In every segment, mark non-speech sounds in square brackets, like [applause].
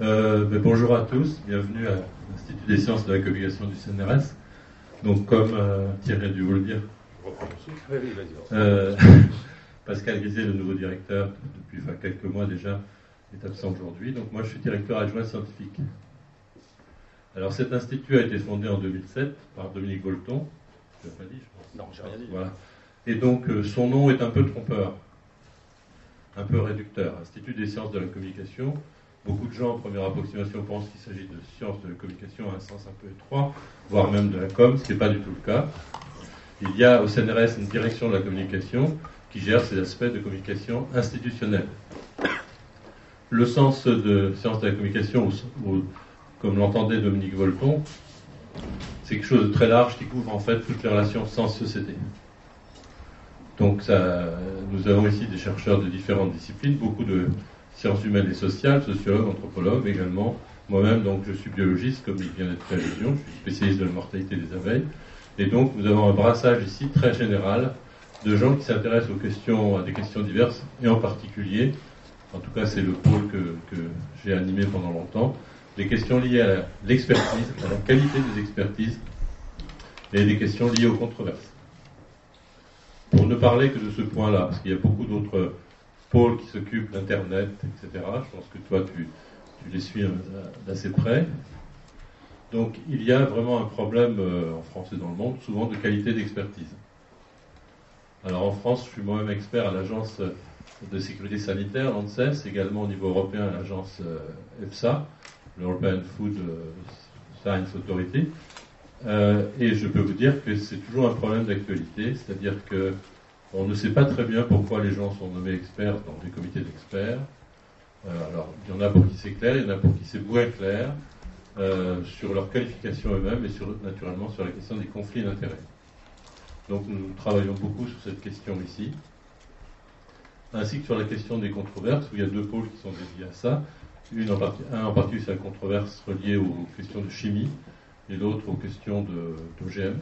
Euh, ben, bonjour à tous, bienvenue à l'Institut des sciences de la communication du CNRS. Donc, comme euh, Thierry a dû vous le dire, euh, [laughs] Pascal Guizet, le nouveau directeur, depuis quelques mois déjà, est absent aujourd'hui. Donc, moi, je suis directeur adjoint scientifique. Alors, cet institut a été fondé en 2007 par Dominique Bolton. Je pas dit, je pense. Non, j'ai rien dit. Voilà. Et donc, son nom est un peu trompeur, un peu réducteur. Institut des sciences de la communication Beaucoup de gens, en première approximation, pensent qu'il s'agit de sciences de la communication à un sens un peu étroit, voire même de la com, ce qui n'est pas du tout le cas. Il y a au CNRS une direction de la communication qui gère ces aspects de communication institutionnelle. Le sens de sciences de la communication, comme l'entendait Dominique Volton, c'est quelque chose de très large qui couvre en fait toutes les relations sens-société. Donc nous avons ici des chercheurs de différentes disciplines, beaucoup de sciences humaines et sociales, sociologue, anthropologue également. Moi-même, donc, je suis biologiste, comme il vient d'être fait allusion, je suis spécialiste de la mortalité des abeilles. Et donc, nous avons un brassage ici très général de gens qui s'intéressent aux questions, à des questions diverses, et en particulier, en tout cas, c'est le pôle que, que j'ai animé pendant longtemps, des questions liées à l'expertise, à la qualité des expertises, et des questions liées aux controverses. Pour ne parler que de ce point-là, parce qu'il y a beaucoup d'autres Paul qui s'occupe d'Internet, etc. Je pense que toi, tu, les suis d'assez près. Donc il y a vraiment un problème euh, en France et dans le monde, souvent de qualité d'expertise. Alors en France, je suis moi-même expert à l'agence de sécurité sanitaire, l'ANSES, également au niveau européen à l'agence euh, EFSA, l'European Food euh, Science Authority. et je peux vous dire que c'est toujours un problème d'actualité, c'est-à-dire que on ne sait pas très bien pourquoi les gens sont nommés experts dans des comités d'experts. Euh, alors, il y en a pour qui c'est clair, il y en a pour qui c'est moins clair, euh, sur leur qualification eux-mêmes et sur, naturellement sur la question des conflits d'intérêts. Donc, nous travaillons beaucoup sur cette question ici, ainsi que sur la question des controverses, où il y a deux pôles qui sont dédiés à ça. Une en un en particulier, c'est la controverse reliée aux questions de chimie, et l'autre aux questions d'OGM.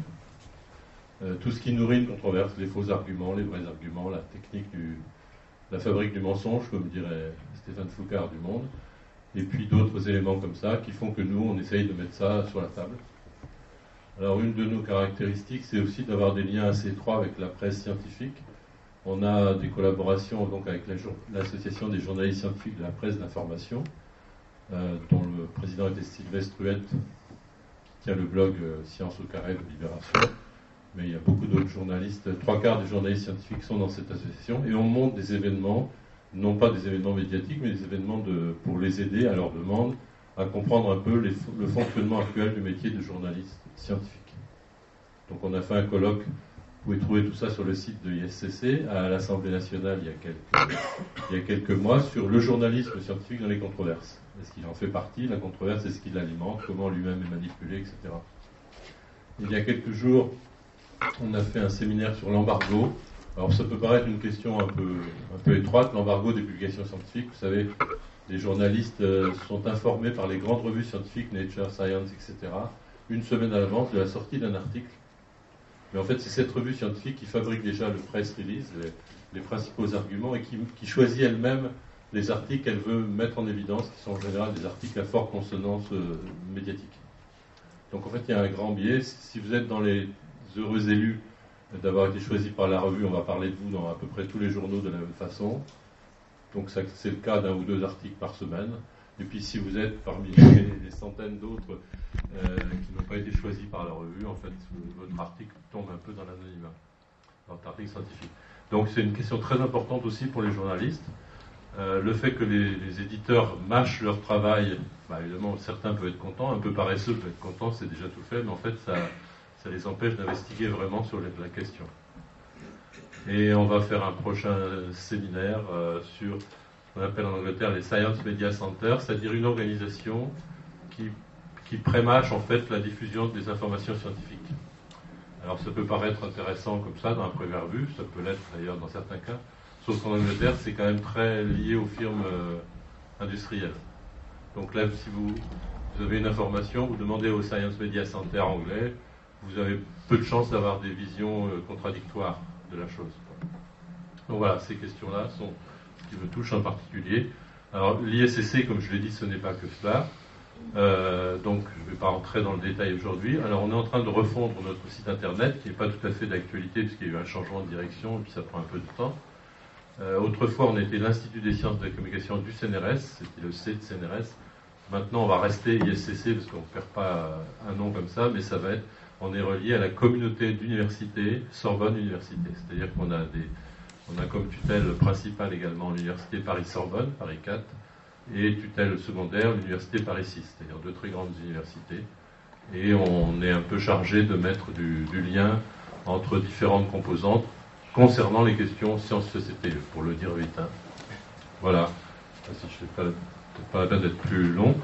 Euh, tout ce qui nourrit une controverse, les faux arguments, les vrais arguments, la technique du, la fabrique du mensonge, comme dirait Stéphane Foucard du Monde, et puis d'autres éléments comme ça qui font que nous, on essaye de mettre ça sur la table. Alors une de nos caractéristiques, c'est aussi d'avoir des liens assez étroits avec la presse scientifique. On a des collaborations donc avec l'association des journalistes scientifiques de la presse d'information, euh, dont le président était Sylvestre Huette, qui tient le blog euh, Science au carré de Libération mais il y a beaucoup d'autres journalistes, trois quarts des journalistes scientifiques sont dans cette association, et on monte des événements, non pas des événements médiatiques, mais des événements de, pour les aider à leur demande à comprendre un peu le fonctionnement actuel du métier de journaliste scientifique. Donc on a fait un colloque, vous pouvez trouver tout ça sur le site de l'ISCC, à l'Assemblée nationale il y, a quelques, il y a quelques mois, sur le journalisme scientifique dans les controverses. Est-ce qu'il en fait partie? La controverse, est-ce qu'il l'alimente? Comment lui-même est manipulé, etc. Il y a quelques jours, on a fait un séminaire sur l'embargo. Alors ça peut paraître une question un peu, un peu étroite, l'embargo des publications scientifiques. Vous savez, les journalistes euh, sont informés par les grandes revues scientifiques, Nature, Science, etc., une semaine à l'avance de la sortie d'un article. Mais en fait, c'est cette revue scientifique qui fabrique déjà le press release, les, principaux arguments, et qui, qui choisit elle-même les articles qu'elle veut mettre en évidence, qui sont en général des articles à forte consonance euh, médiatique. Donc en fait, il y a un grand biais. Si vous êtes dans les heureux élus d'avoir été choisis par la revue. On va parler de vous dans à peu près tous les journaux de la même façon. Donc c'est le cas d'un ou deux articles par semaine. Et puis si vous êtes parmi les, centaines d'autres euh, qui n'ont pas été choisis par la revue, en fait, votre article tombe un peu dans l'anonymat, dans l'article scientifique. Donc c'est une question très importante aussi pour les journalistes. Euh, le fait que les, éditeurs mâchent leur travail, bah, évidemment, certains peuvent être contents, un peu paresseux peuvent être contents, c'est déjà tout fait, mais en fait, ça, ça les empêche d'investiguer vraiment sur la question. Et on va faire un prochain séminaire euh, sur ce qu'on appelle en Angleterre les Science Media Centers, c'est-à-dire une organisation qui, qui prémâche en fait la diffusion des informations scientifiques. Alors ça peut paraître intéressant comme ça dans un premier vue, ça peut l'être d'ailleurs dans certains cas, sauf qu'en Angleterre c'est quand même très lié aux firmes euh, industrielles. Donc là, si vous, vous avez une information, vous demandez au Science Media Center anglais, vous avez peu de chances d'avoir des visions euh, contradictoires de la chose. Donc voilà, ces questions-là sont ce qui me touche en particulier. Alors l'ISCC, comme je l'ai dit, ce n'est pas que cela. Euh, donc je ne vais pas rentrer dans le détail aujourd'hui. Alors on est en train de refondre notre site internet qui n'est pas tout à fait d'actualité puisqu'il y a eu un changement de direction et puis ça prend un peu de temps. Euh, autrefois on était l'Institut des sciences de la communication du CNRS, c'était le C de CNRS. Maintenant on va rester ISCC parce qu'on ne perd pas un nom comme ça, mais ça va être, on est relié à la communauté d'université Sorbonne Université. C'est-à-dire qu'on a des, on a comme tutelle principale également l'université Paris-Sorbonne, Paris 4, et tutelle secondaire l'université Paris 6, c'est-à-dire deux très grandes universités. Et on est un peu chargé de mettre du, lien entre différentes composantes concernant les questions sciences-société, pour le dire vite. Hein. Voilà. Si je ne fais pas, pas la peine d'être plus long.